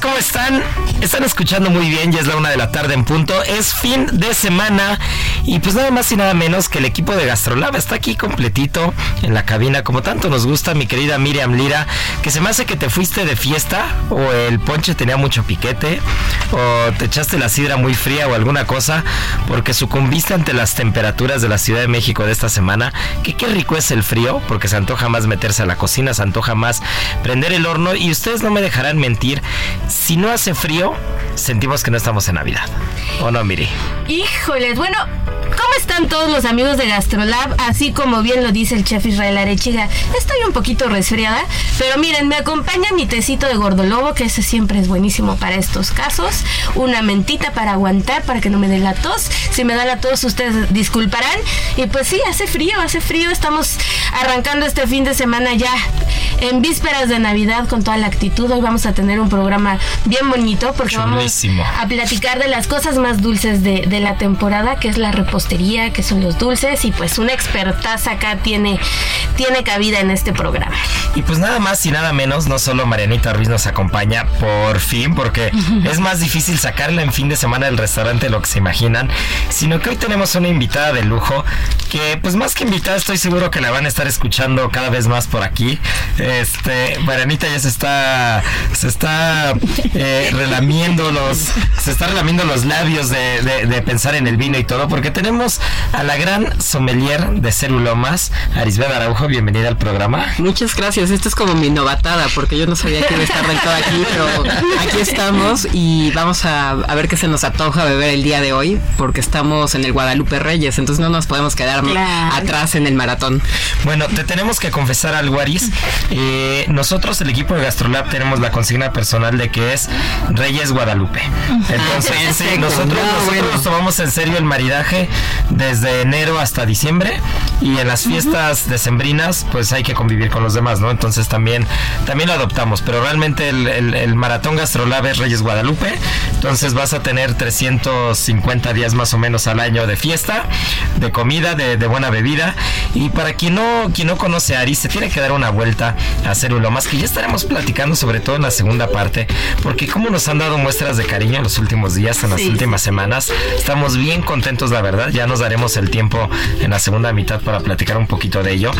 ¿Cómo están? Están escuchando muy bien, ya es la una de la tarde en punto. Es fin de semana y pues nada más y nada menos que el equipo de Gastrolab está aquí completito en la cabina, como tanto nos gusta, mi querida Miriam Lira, que se me hace que te fuiste de fiesta o el ponche tenía mucho piquete o te echaste la sidra muy fría o alguna cosa porque sucumbiste ante las temperaturas de la Ciudad de México de esta semana. Que qué rico es el frío porque se antoja más meterse a la cocina, se antoja más prender el horno y ustedes no me dejarán mentir, si no hace frío, sentimos que no estamos en Navidad. ¿O no, Miri? Híjoles, bueno, ¿cómo están todos los amigos de Gastrolab? Así como bien lo dice el chef Israel Arechiga, estoy un poquito resfriada, pero miren, me acompaña mi tecito de gordolobo, que ese siempre es buenísimo para estos casos, una mentita para aguantar, para que no me dé la tos. Si me da la tos, ustedes disculparán. Y pues sí, hace frío, hace frío, estamos arrancando este fin de semana ya en vísperas de Navidad con toda la actitud. Hoy vamos a tener un programa bien bonito porque Chulísimo. vamos a platicar de las cosas más dulces de, de la temporada, que es la repostería, que son los dulces, y pues una expertaza acá tiene, tiene cabida en este programa. Y pues nada más y nada menos, no solo Marianita Ruiz nos acompaña por fin, porque es más difícil sacarla en fin de semana del restaurante lo que se imaginan, sino que hoy tenemos una invitada de lujo que pues más que invitada estoy seguro que la van a estar escuchando cada vez más por aquí. Este, Marianita ya se está, se está eh, relamiendo los, se está relamiendo los labios de, de- de pensar en el vino y todo, porque tenemos a la gran sommelier de Cerulomas, Arisbeth Araujo, bienvenida al programa. Muchas gracias. Esta es como mi novatada, porque yo no sabía que iba a estar del todo aquí, pero aquí estamos y vamos a, a ver qué se nos antoja beber el día de hoy, porque estamos en el Guadalupe Reyes, entonces no nos podemos quedar Claro. atrás en el maratón. Bueno, te tenemos que confesar algo, Aris. Eh, nosotros, el equipo de Gastrolab, tenemos la consigna personal de que es Reyes Guadalupe. Entonces, sí, perfecto. Nosotros, No, nosotros bueno. nos tomamos en serio el maridaje desde enero hasta diciembre y en las fiestas decembrinas, pues hay que convivir con los demás, ¿no? Entonces también, también lo adoptamos, pero realmente el, el- el maratón Gastrolab es Reyes Guadalupe. Entonces vas a tener 350 días más o menos al año de fiesta, de comida, de, de buena bebida. Y para quien no, quien no conoce a Aris, se tiene que dar una vuelta a Cerulomas, que ya estaremos platicando sobre todo en la segunda parte, porque como nos han dado muestras de cariño en los últimos días, en las Sí, últimas semanas, estamos bien contentos, la verdad. Ya nos daremos el tiempo en la segunda mitad para platicar un poquito de ello.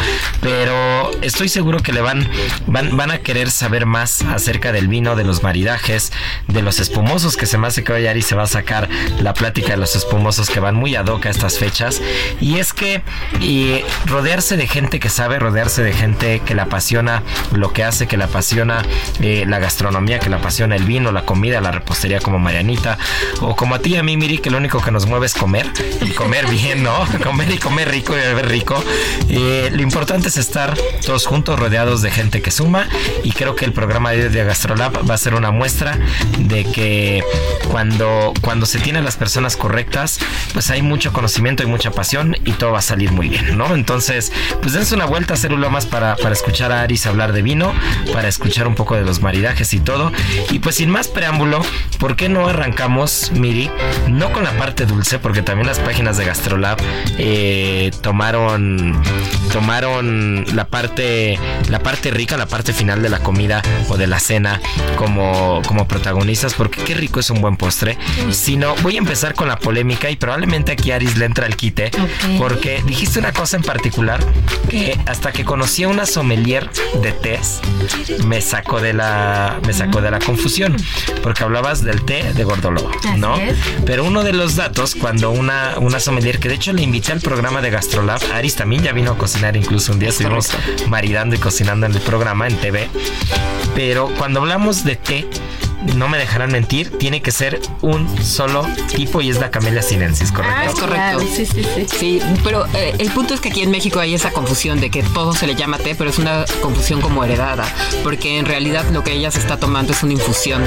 Pero estoy seguro que le van, van, van a querer saber más acerca del vino, de los maridajes, de los espumosos, que se me hace que hoy Ari se va a sacar la plática de los espumosos que van muy ad hoc a estas fechas. Y es que eh, rodearse de gente que sabe, rodearse de gente que le apasiona lo que hace, que le apasiona eh, la gastronomía, que le apasiona el vino, la comida, la repostería como Marianita, o como a ti y a mí, Miri, que lo único que nos mueve es comer, y comer bien, ¿no? comer y comer rico y beber rico. Eh, lo importante es estar todos juntos, rodeados de gente que suma, y creo que el programa de, de Gastrolab va a ser una muestra de que cuando, cuando se tienen las personas correctas, pues hay mucho conocimiento y mucha pasión y todo va a salir muy bien, ¿no? Entonces, pues dense una vuelta a Cerulomas para, para escuchar a Aris hablar de vino para escuchar un poco de los maridajes y todo. Y pues sin más preámbulo, ¿por qué no arrancamos, Miri? No con la parte dulce, porque también las páginas de Gastrolab eh, tomaron tomaron la parte la parte rica, la parte final de la comida o de la cena como, como protagonistas, porque qué rico es un buen postre. Sino voy a empezar con la polémica y probablemente aquí Aris le entra el quite, porque dijiste una cosa en particular que hasta que conocí a una sommelier de tés me sacó de la me sacó de la confusión, porque hablabas del té de gordolobo, ¿no? Pero uno de los datos cuando una una sommelier que de hecho le invité al programa de Gastrolab, Aris también ya vino a cocinar incluso un día estuvimos maridando y cocinando en el programa en TV. Pero cuando hablamos de té, no me dejarán mentir, tiene que ser un solo tipo y es la Camellia sinensis, ¿correcto? Ah, correcto. Sí, sí, sí. Sí, pero eh, el punto es que aquí en México hay esa confusión de que todo se le llama té, pero es una confusión como heredada, porque en realidad lo que ella se está tomando es una infusión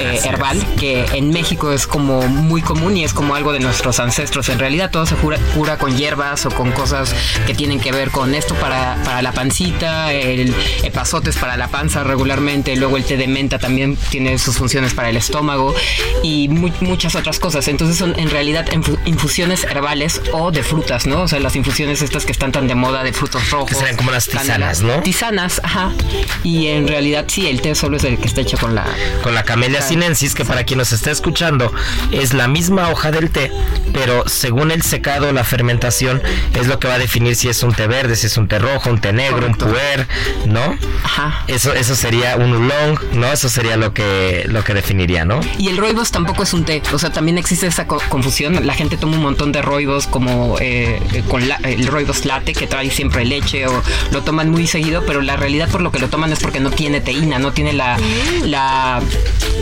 eh, herbal, que en México es como muy común y es como algo de nuestros ancestros. En realidad todo se cura, con hierbas o con cosas que tienen que ver con esto para, para la pancita, el epazotes para la panza regularmente, luego el té de menta también tiene sus funciones para el estómago y muchas otras cosas. Entonces son en realidad infusiones herbales o de frutas, ¿no? O sea, las infusiones estas que están tan de moda de frutos rojos. Que sean como las tisanas, ¿no? Tisanas, ajá. Y en realidad sí, el té solo es el que está hecho con la... Con la Camellia sinensis, que para quien nos está escuchando es la misma hoja del té, pero según el secado, la fermentación es lo que va a definir si es un té verde, si es un té rojo, un té negro, un puer, ¿no? Ajá. Eso, eso sería un oolong, ¿no? Eso sería lo que lo que definiría, ¿no? Y el roibos tampoco es un té, o sea, también existe esa confusión. La gente toma un montón de roibos como eh, con el roibos latte que trae siempre leche o lo toman muy seguido, pero la realidad por lo que lo toman es porque no tiene teína, no tiene la, la,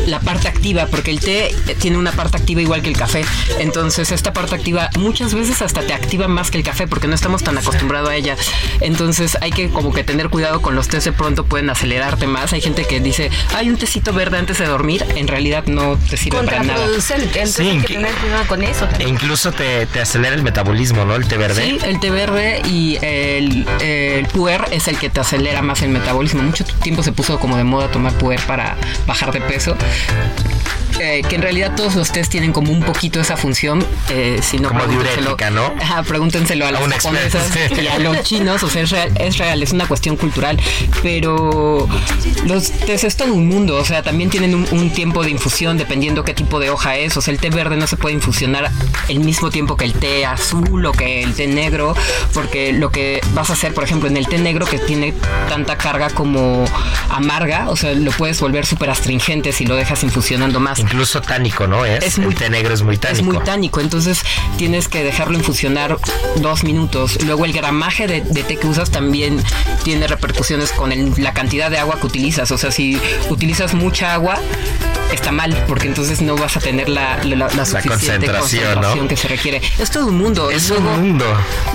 la parte activa, porque el té tiene una parte activa igual que el café. Entonces, esta parte activa muchas veces hasta te activa más que el café porque no estamos tan acostumbrados a ella. Entonces, hay que como que tener cuidado con los tés de pronto pueden acelerarte más. Hay gente que dice, hay un tecito verde antes de dormir, en realidad no te sirve para nada. Entonces hay que tener cuidado con eso. E incluso te, te, acelera el metabolismo, ¿no? El té verde. Sí, el té verde y el, el puer es el que te acelera más el metabolismo. Mucho tiempo se puso como de moda tomar puer para bajar de peso. Eh, que en realidad todos los test tienen como un poquito esa función, eh, si no como diurética, ¿no? Ajá, pregúntenselo a, los japoneses y a los chinos, o sea, es real, es real, es una cuestión cultural, pero los test es todo un mundo, o sea, también tienen un, tiempo de infusión dependiendo qué tipo de hoja es, o sea, el té verde no se puede infusionar el mismo tiempo que el té azul o que el té negro, porque lo que vas a hacer, por ejemplo, en el té negro que tiene tanta carga como amarga, o sea, lo puedes volver súper astringente si lo dejas infusionando más incluso tánico, ¿no? Es, muy, el té negro es muy tánico. Es muy tánico, entonces tienes que dejarlo infusionar dos minutos. Luego el gramaje de, té que usas también tiene repercusiones con la cantidad de agua que utilizas. O sea, si utilizas mucha agua, está mal, porque entonces no vas a tener la, la, suficiente concentración, que se requiere. Es todo un mundo. Es un mundo.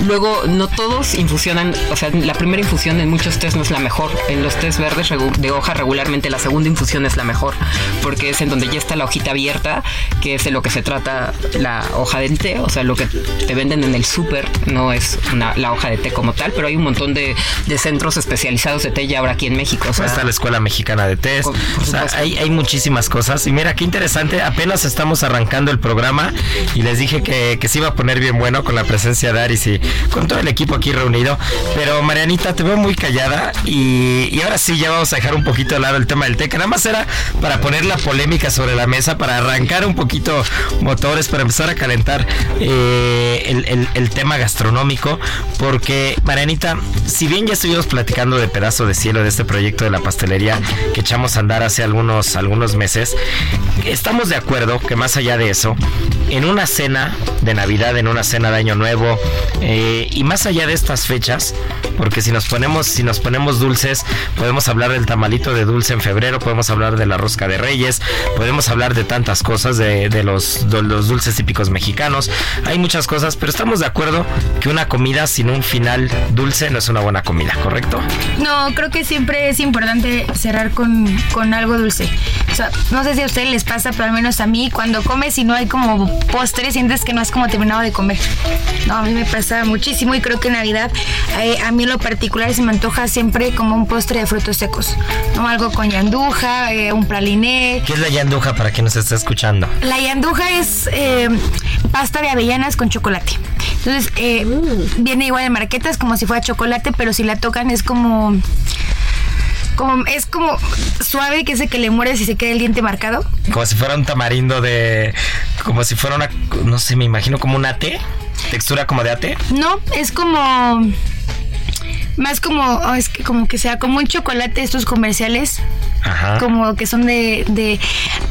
Luego, no todos infusionan, o sea, la primera infusión en muchos test no es la mejor. En los test verdes de hoja regularmente la segunda infusión es la mejor, porque es en donde ya está la hojita abierta, que es de lo que se trata la hoja del té, o sea, lo que te venden en el súper no es una, la hoja de té como tal, pero hay un montón de, centros especializados de té ya ahora aquí en México. O sea, está la Escuela Mexicana de Té, o sea, hay, hay muchísimas cosas. Y mira, qué interesante, apenas estamos arrancando el programa y les dije que, que se iba a poner bien bueno con la presencia de Aris y con todo el equipo aquí reunido. Pero Marianita, te veo muy callada y, y ahora sí ya vamos a dejar un poquito de lado el tema del té, que nada más era para poner la polémica sobre la mesa para arrancar un poquito motores, para empezar a calentar eh, el, tema gastronómico. Porque, Marianita, si bien ya estuvimos platicando de pedazo de cielo de este proyecto de la pastelería que echamos a andar hace algunos, algunos meses, estamos de acuerdo que más allá de eso, en una cena de Navidad, en una cena de Año Nuevo, eh, y más allá de estas fechas, porque si nos ponemos, si nos ponemos dulces, podemos hablar del tamalito de dulce en febrero, podemos hablar de la rosca de reyes, podemos hablar de tantas cosas, de, los, los dulces típicos mexicanos. Hay muchas cosas, pero estamos de acuerdo que una comida sin un final dulce no es una buena comida, ¿correcto? No, creo que siempre es importante cerrar con, con algo dulce. O sea, no sé si a ustedes les pasa, pero al menos a mí, cuando comes y no hay como postre, sientes que no has como terminado de comer. No, a mí me pasa muchísimo y creo que en Navidad, eh, a mí en lo particular se me antoja siempre como un postre de frutos secos. ¿no? Algo con yanduja, eh, un praliné. ¿Qué es la yanduja para quien nos está escuchando? La yanduja es eh, pasta de avellanas con chocolate. Entonces, eh, viene igual en marquetas como si fuera chocolate, pero si la tocan es como como es como suave que ese que le mueres y se queda el diente marcado. Como si fuera un tamarindo de. Como si fuera una. No sé, me imagino como un ate. Textura como de ate. No, es como. Más como. oh, es que como que sea como un chocolate estos comerciales. Ajá. Como que son de, de.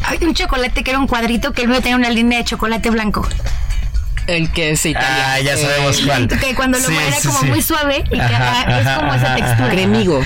Hay un chocolate que era un cuadrito que el mío tenía una línea de chocolate blanco. El que es italiano. Ah, ya sabemos cuál. Que cuando lo Sí, mueve era sí, como sí. muy suave y que Ajá, ah, es ajá, como esa textura. Cremigo.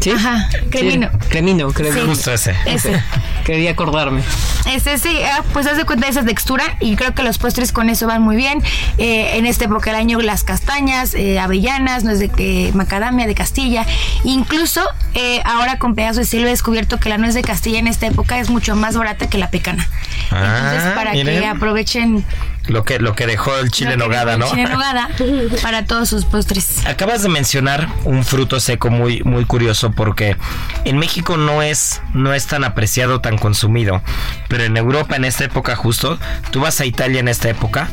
¿Sí? Ajá, cremino. Sí, cremino, cremino. Sí. Justo ese. Ese. Quería acordarme. Ese sí, ah, pues haz de cuenta de esa textura y creo que los postres con eso van muy bien. Eh, en esta época del año las castañas, eh, avellanas, nuez de eh, macadamia de Castilla. Incluso eh, ahora con pedazos de cielo he descubierto que la nuez de Castilla en esta época es mucho más barata que la pecana. Entonces Ah, para que miren. aprovechen Lo que, lo que dejó el chile que nogada, ¿no? Chile en nogada para todos sus postres. Acabas de mencionar un fruto seco muy, muy curioso porque en México no es, no es tan apreciado, tan consumido. Pero en Europa en esta época justo, tú vas a Italia en esta época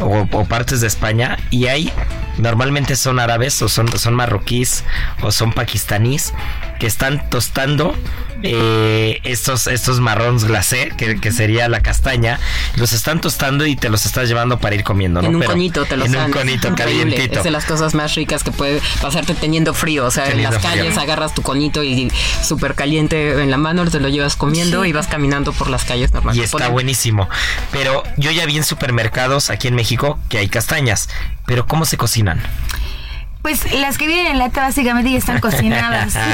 o, o partes de España y hay, normalmente son árabes o son, son marroquíes o son pakistaníes que están tostando eh, estos, estos marrons glacé, que, que sería la castaña, los están tostando y te los estás llevando para ir comiendo, ¿no? en un Pero conito te lo En dan. un conito calientito. Es de las cosas más ricas que puede pasarte teniendo frío. O sea, Teniendo en las frío. calles agarras tu conito y súper caliente en la mano, te lo llevas comiendo y vas caminando por las calles normal. Y está Ponen- buenísimo. Pero yo ya vi en supermercados aquí en México que hay castañas. Pero ¿cómo se cocinan? Pues las que vienen en lata básicamente ya están cocinadas.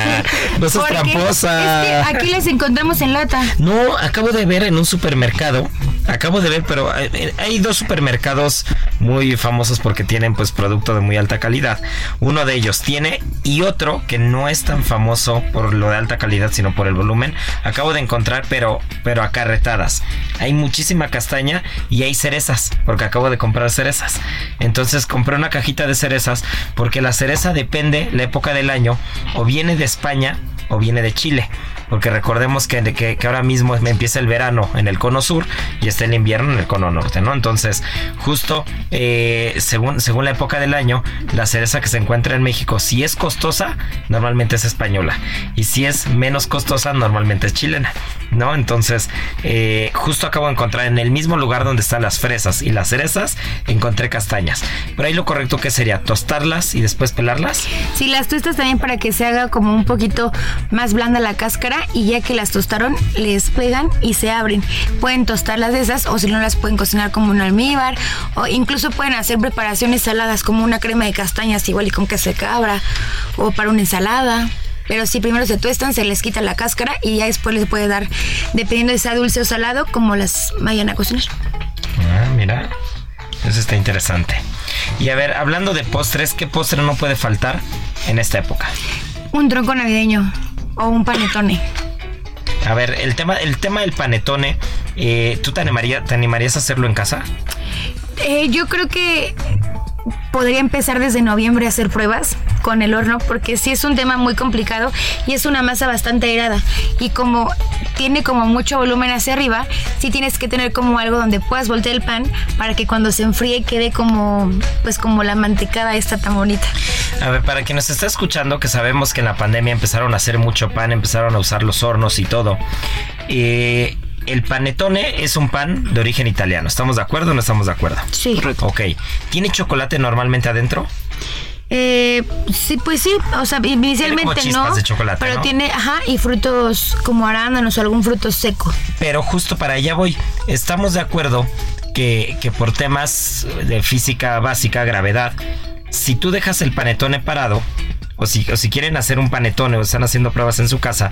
No seas tramposa. Es que aquí las encontramos en lata. No, acabo de ver en un supermercado. Acabo de ver, pero hay dos supermercados muy famosos porque tienen pues producto de muy alta calidad. Uno de ellos tiene y otro que no es tan famoso por lo de alta calidad, sino por el volumen. Acabo de encontrar, pero pero acarretadas. Hay muchísima castaña y hay cerezas, porque acabo de comprar cerezas. Entonces compré una cajita de cerezas porque la cereza depende la época del año o viene de España o viene de Chile. Porque recordemos que, ahora mismo empieza el verano en el cono sur y está el invierno en el cono norte, ¿no? Entonces, justo eh, según, según la época del año, la cereza que se encuentra en México, si es costosa, normalmente es española. Y si es menos costosa, normalmente es chilena, ¿no? Entonces, eh, justo acabo de encontrar en el mismo lugar donde están las fresas y las cerezas, encontré castañas. Pero ahí lo correcto que sería tostarlas y después pelarlas. Si las tostas también para que se haga como un poquito más blanda la cáscara y ya que las tostaron les pegan y se abren. Pueden tostarlas de esas o si no las pueden cocinar como un almíbar o incluso pueden hacer preparaciones saladas como una crema de castañas igual y con queso de cabra o para una ensalada. Pero si primero se tuestan, se les quita la cáscara y ya después les puede dar, dependiendo de sea dulce o salado, como las vayan a cocinar. Ah, mira. Eso está interesante. Y a ver, hablando de postres, ¿qué postre no puede faltar en esta época? Un tronco navideño o un panetone. A ver, el tema, el tema del panetone, eh, ¿tú te, animaría- te animarías a hacerlo en casa? Eh, yo creo que podría empezar desde noviembre a hacer pruebas con el horno porque sí es un tema muy complicado y es una masa bastante aerada y como tiene como mucho volumen hacia arriba, sí tienes que tener como algo donde puedas voltear el pan para que cuando se enfríe quede como pues como la mantecada esta tan bonita. A ver, para quien nos está escuchando, que sabemos que en la pandemia empezaron a hacer mucho pan, empezaron a usar los hornos y todo. eh, el panetone es un pan de origen italiano. ¿Estamos de acuerdo o no estamos de acuerdo? Sí. Ok. ¿Tiene chocolate normalmente adentro? Eh, sí, pues sí, o sea, inicialmente chispas no, de chocolate, pero ¿no? tiene, ajá, y frutos como arándanos o algún fruto seco. Pero justo para allá voy. Estamos de acuerdo que, que por temas de física básica, gravedad, si tú dejas el panetone parado, o si, o si quieren hacer un panetone o están haciendo pruebas en su casa,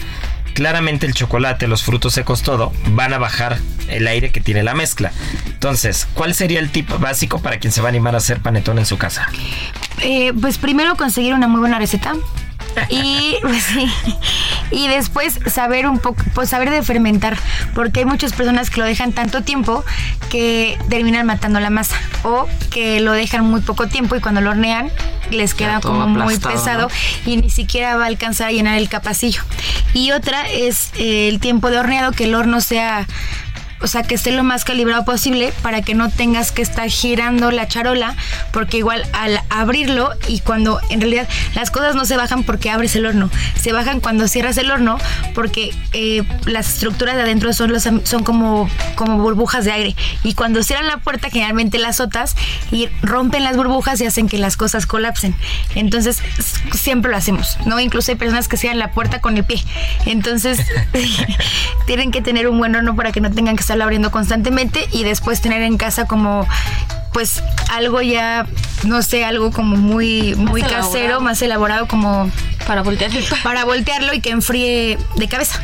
claramente el chocolate, los frutos secos, todo, van a bajar el aire que tiene la mezcla. Entonces, ¿cuál sería el tip básico para quien se va a animar a hacer panetone en su casa? Eh, pues primero conseguir una muy buena receta. Y pues, sí. y después saber un poco, pues saber de fermentar, porque hay muchas personas que lo dejan tanto tiempo que terminan matando la masa o que lo dejan muy poco tiempo y cuando lo hornean les queda como muy pesado y ni siquiera va a alcanzar a llenar el capacillo. Y otra es eh, el tiempo de horneado, que el horno sea o sea, que esté lo más calibrado posible para que no tengas que estar girando la charola, porque igual al abrirlo y cuando en realidad las cosas no se bajan porque abres el horno, se bajan cuando cierras el horno porque eh, las estructuras de adentro son, los, son como, como burbujas de aire y cuando cierran la puerta generalmente las azotas y rompen las burbujas y hacen que las cosas colapsen. Entonces siempre lo hacemos, ¿no? Incluso hay personas que cierran la puerta con el pie. Entonces tienen que tener un buen horno para que no tengan que estarlo abriendo constantemente y después tener en casa como pues algo ya no sé algo como muy muy casero más elaborado como Para voltear el pan. para voltearlo y que enfríe de cabeza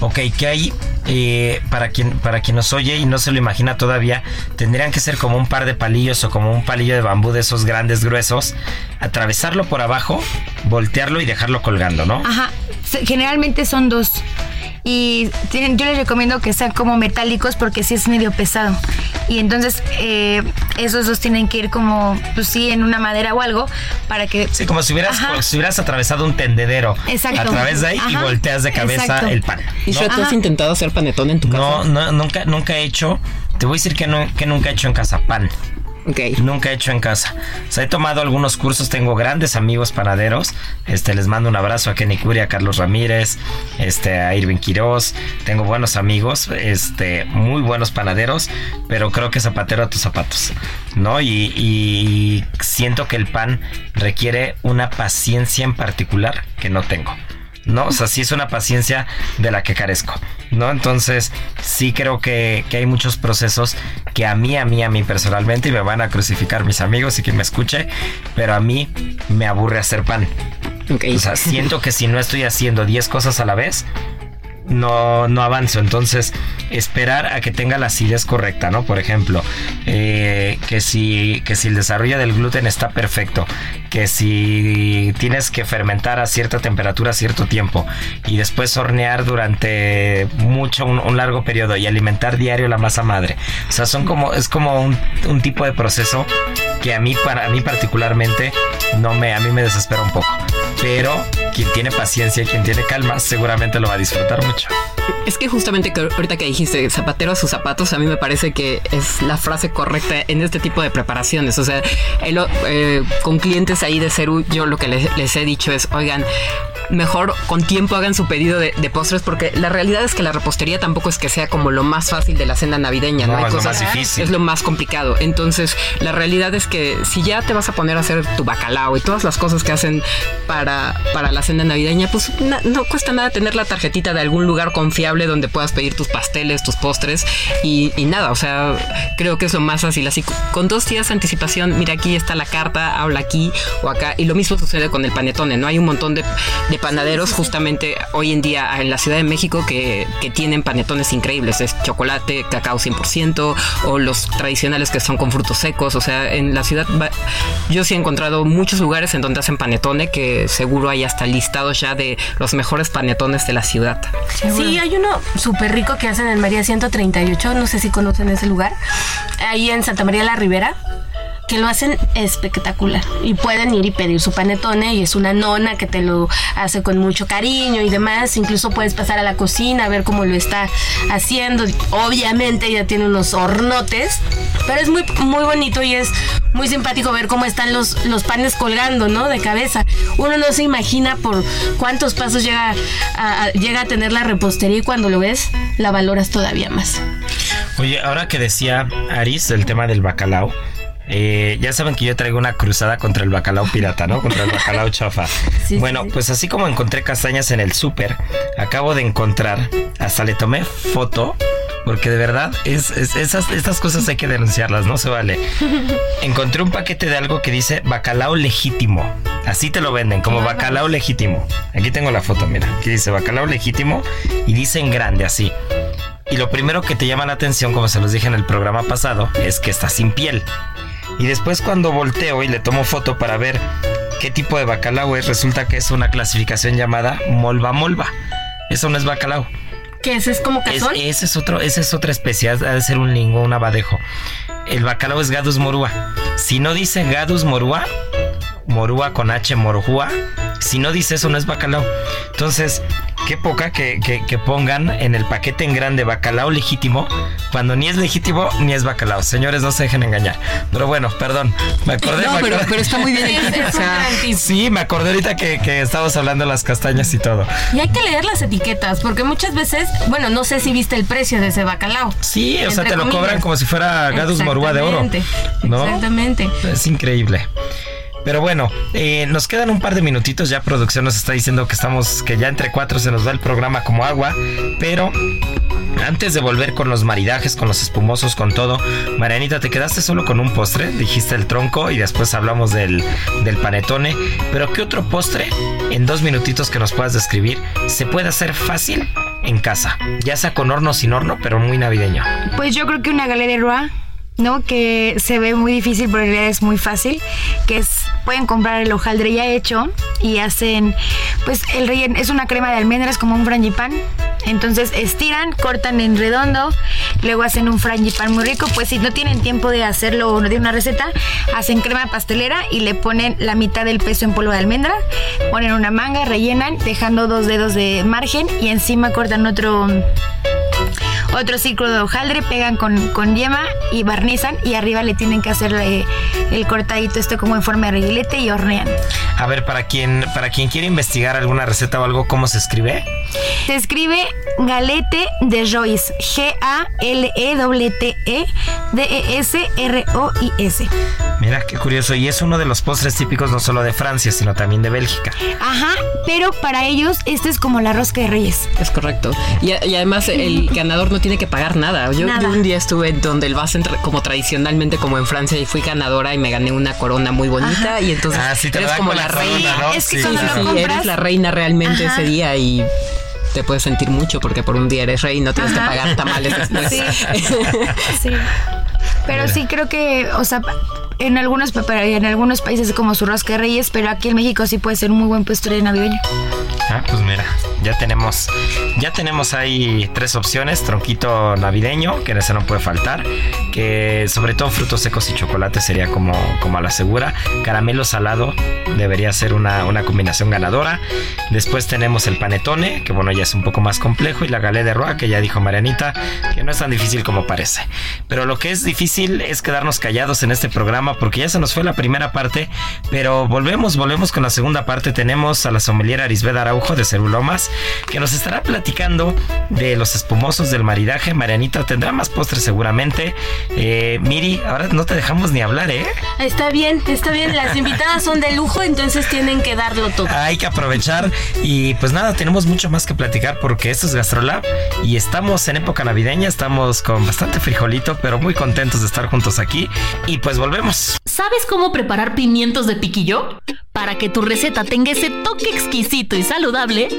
Ok, que hay, eh, para, quien, para quien nos oye y no se lo imagina todavía, tendrían que ser como un par de palillos o como un palillo de bambú de esos grandes gruesos, atravesarlo por abajo, voltearlo y dejarlo colgando, ¿no? ajá generalmente son dos y tienen, yo les recomiendo que sean como metálicos porque sí es medio pesado y entonces eh, esos dos tienen que ir como pues sí en una madera o algo para que Sí, como si hubieras, como si hubieras atravesado un tendedero Exacto. a través de ahí y volteas de cabeza Exacto. el pan. ¿Y ¿no? ¿tú has intentado hacer panetón en tu No, casa? no, nunca, nunca he hecho. Te voy a decir que, no, que nunca he hecho en casa pan. Nunca he hecho en casa. He tomado algunos cursos, tengo grandes amigos panaderos. Este, les mando un abrazo a Kenny Curia, a Carlos Ramírez, este, a Irving Quiroz. Tengo buenos amigos, este, muy buenos panaderos, pero creo que zapatero a tus zapatos, ¿no? Y siento que el pan requiere una paciencia en particular que no tengo. ¿No? O sea, sí es una paciencia de la que carezco, ¿no? Entonces, sí creo que, que hay muchos procesos que a mí, a mí, a mí personalmente, y me van a crucificar mis amigos y quien me escuche, pero a mí me aburre hacer pan. O sea, siento que si no estoy haciendo 10 cosas a la vez, no, no avanzo. Entonces, esperar a que tenga la acidez correcta, ¿no? Por ejemplo, eh, que, si, que si el desarrollo del gluten está perfecto, que si tienes que fermentar a cierta temperatura a cierto tiempo y después hornear durante mucho, un, largo periodo y alimentar diario la masa madre. O sea, son como, es como un tipo de proceso que a mí, para a mí particularmente, no me, a mí me desespera un poco. Pero quien tiene paciencia y quien tiene calma, seguramente lo va a disfrutar mucho. Es que justamente que ahorita que dijiste zapatero a sus zapatos, a mí me parece que es la frase correcta en este tipo de preparaciones. O sea, el- eh, con clientes ahí de Ceru, yo lo que les he dicho es, oigan, mejor con tiempo hagan su pedido de, de postres porque la realidad es que la repostería tampoco es que sea como lo más fácil de la cena navideña, ¿no? No, Hay es lo cosas- más difícil. Es lo más complicado. Entonces, la realidad es que si ya te vas a poner a hacer tu bacalao y todas las cosas que hacen para, para la cena navideña, pues na- no cuesta nada tener la tarjetita de algún lugar confiable donde puedas pedir tus pasteles, tus postres y, y nada, o sea, creo que es lo más fácil. Así con dos días de anticipación, mira, aquí está la carta, habla aquí o acá. Y lo mismo sucede con el panetone, ¿no? Hay un montón de, de panaderos justamente hoy en día en la Ciudad de México que, que tienen panetones increíbles. Es chocolate, cacao 100% o los tradicionales que son con frutos secos. O sea, en la ciudad va- yo sí he encontrado muchos lugares en donde hacen panetone que seguro hay hasta listados ya de los mejores panetones de la ciudad. Sí, hay uno súper rico que hacen en María 138, no sé si conocen ese lugar, ahí en Santa María la Ribera, que lo hacen espectacular. Y pueden ir y pedir su panetone y es una nona que te lo hace con mucho cariño y demás. Incluso puedes pasar a la cocina a ver cómo lo está haciendo. Obviamente ya tiene unos hornotes, pero es muy, muy bonito y es muy simpático ver cómo están los, los panes colgando, ¿no? De cabeza. Uno no se imagina por cuántos pasos llega a- llega a tener la repostería y cuando lo ves, la valoras todavía más. Oye, ahora que decía Aris el tema del bacalao, eh, ya saben que yo traigo una cruzada contra el bacalao pirata, ¿no? Contra el bacalao chafa. Sí, bueno, sí. pues así como encontré castañas en el súper, acabo de encontrar, hasta le tomé foto, porque de verdad es, es- esas, estas cosas hay que denunciarlas, no se vale. Encontré un paquete de algo que dice bacalao legítimo. Así te lo venden, como bacalao legítimo. Aquí tengo la foto, mira. Aquí dice bacalao legítimo y dice en grande así. Y lo primero que te llama la atención, como se los dije en el programa pasado, es que está sin piel. Y después cuando volteo y le tomo foto para ver ¿qué tipo de bacalao es? Resulta que es una clasificación llamada molva molva. Eso no es bacalao. ¿Qué ese es como Es- cazón? ese es otro, esa es otra especie, ha de ser un lingo, un abadejo. El bacalao es Gadus morúa. Si no dice Gadus morúa, morúa con H morúa, si no dice eso no es bacalao. Entonces, qué poca que, que- que pongan en el paquete en grande bacalao legítimo, cuando ni es legítimo ni es bacalao. Señores, no se dejen engañar. Pero bueno, perdón, me acordé. No, me pero, acordé. pero está muy bien. Es, o sea. Sí, me acordé ahorita que, que estabas hablando de las castañas y todo. Y hay que leer las etiquetas, porque muchas veces, bueno, no sé si viste el precio de ese bacalao. Sí, o sea, te lo comillas. cobran como si fuera Gadus morúa de oro. Exactamente, ¿no? Exactamente. Es increíble. Pero bueno, eh, nos quedan un par de minutitos. Ya producción nos está diciendo que estamos, que ya entre cuatro se nos va el programa como agua. Pero antes de volver con los maridajes, con los espumosos, con todo, Marianita, te quedaste solo con un postre. Dijiste el tronco y después hablamos del, del panetone. Pero ¿qué otro postre en dos minutitos que nos puedas describir se puede hacer fácil en casa? Ya sea con horno sin horno, pero muy navideño. Pues yo creo que una galera de Roa, ¿no? Que se ve muy difícil, pero en realidad es muy fácil. Que es, pueden comprar el hojaldre ya hecho y hacen, pues el relleno es una crema de almendras como un frangipán. Entonces estiran, cortan en redondo, luego hacen un frangipán muy rico. Pues si no tienen tiempo de hacerlo de una receta, hacen crema pastelera y le ponen la mitad del peso en polvo de almendra, ponen una manga, rellenan, dejando dos dedos de margen y encima cortan otro otro círculo de hojaldre, pegan con, con yema y barnizan y arriba le tienen que hacer eh, el cortadito este como en forma de reguilete y hornean. A ver, para quien, para quien quiere investigar alguna receta o algo, ¿cómo se escribe? Se escribe galete de Joyce, G-A-L-E-T-E D-E-S-R-O-I-S. Mira, qué curioso. Y es uno de los postres típicos no solo de Francia, sino también de Bélgica. Ajá, pero para ellos este es como la rosca de reyes. Es correcto. Y, y además el ganador no tiene que pagar nada. Yo, Nada. yo un día estuve donde el tra- como tradicionalmente como en Francia y fui ganadora y me gané una corona muy bonita y entonces Ah, sí, te lo eres como la la reina. corona, ¿no? Es que Sí, Sí, cuando sí, lo sí, compras, eres la reina realmente Ajá. ese día y te puedes sentir mucho porque por un día eres rey y no tienes Ajá. que pagar tamales después. Sí. Sí. Pero sí creo que, o sea, en algunos, en algunos países es como su rosca de reyes, pero aquí en México sí puede ser un muy buen postre navideño. Ah, pues mira, ya tenemos, ya tenemos ahí tres opciones: tronquito navideño, que en ese no puede faltar, que sobre todo frutos secos y chocolate sería como, como a la segura. Caramelo salado debería ser una, una combinación ganadora. Después tenemos el panetone, que bueno, ya es un poco más complejo, y la galette de roa, que ya dijo Marianita, que no es tan difícil como parece. Pero lo que es difícil es quedarnos callados en este programa, porque ya se nos fue la primera parte, pero volvemos, volvemos con la segunda parte. Tenemos a la sommelier Arisbeda Araujo de Cerulomas, que nos estará platicando de los espumosos del maridaje. Marianita tendrá más postres seguramente. Eh, Miri, ahora no te dejamos ni hablar, ¿eh? Está bien, está bien. Las invitadas son de lujo, entonces tienen que darlo todo. Hay que aprovechar y pues nada, tenemos mucho más que platicar porque esto es Gastrolab y estamos en época navideña, estamos con bastante frijolito, pero muy contentos de estar juntos aquí y pues volvemos. ¿Sabes cómo preparar pimientos de piquillo? Para que tu receta tenga ese toque exquisito y saludable,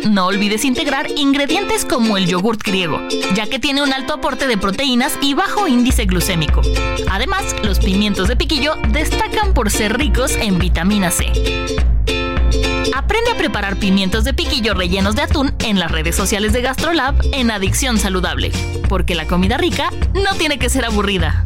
no olvides integrar ingredientes como el yogurt griego, ya que tiene un alto aporte de proteínas y bajo índice glucémico. Además, los pimientos de piquillo destacan por ser ricos en vitamina C. Aprende a preparar pimientos de piquillo rellenos de atún en las redes sociales de GastroLab en Adicción Saludable, porque la comida rica no tiene que ser aburrida.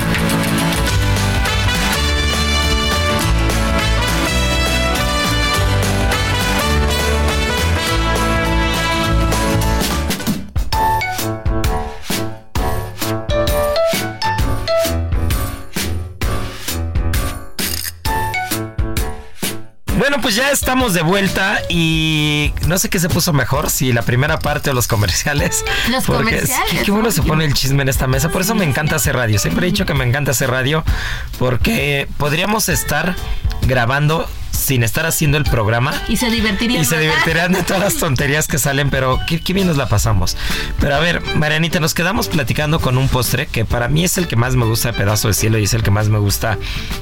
Pues ya estamos de vuelta y no sé qué se puso mejor, si la primera parte o los comerciales. Los Porque comerciales, Qué, qué bueno ¿no? se pone el chisme en esta mesa. Por eso me encanta hacer radio. Siempre he dicho que me encanta hacer radio porque podríamos estar grabando sin estar haciendo el programa Y se divertirían. y se divertirán de todas las tonterías que salen, pero qué, qué bien nos la pasamos. Pero a ver, Marianita, nos quedamos platicando con un postre que para mí es el que más me gusta de Pedazo de Cielo y es el que más me gusta.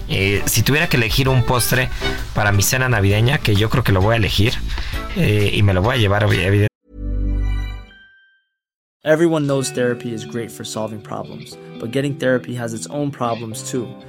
eh, si tuviera que elegir un postre para mi cena navideña, que yo creo que lo voy a elegir, eh, y me lo voy a llevar evidentemente. Everyone knows therapy is great for solving problems, but getting therapy has its own problems too,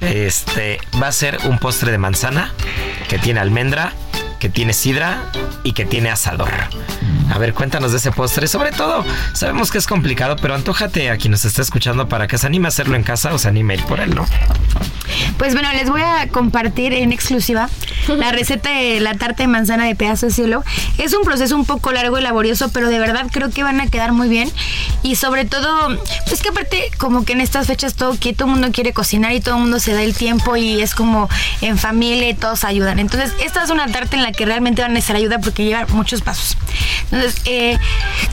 Este va a ser un postre de manzana que tiene almendra, que tiene sidra y que tiene asador. A ver, cuéntanos de ese postre. Sobre todo, sabemos que es complicado, pero antójate a quien nos está escuchando para que se anime a hacerlo en casa o se anime a ir por él, ¿no? Pues bueno, les voy a compartir en exclusiva la receta de la tarta de manzana de pedazo de cielo. Es un proceso un poco largo y laborioso, pero de verdad creo que van a quedar muy bien. Y sobre todo, pues que aparte, como que en estas fechas todo que todo el mundo quiere cocinar y todo el mundo se da el tiempo y es como en familia y todos ayudan. Entonces, esta es una tarta en la que realmente van a necesitar ayuda porque lleva muchos pasos. Entonces, eh,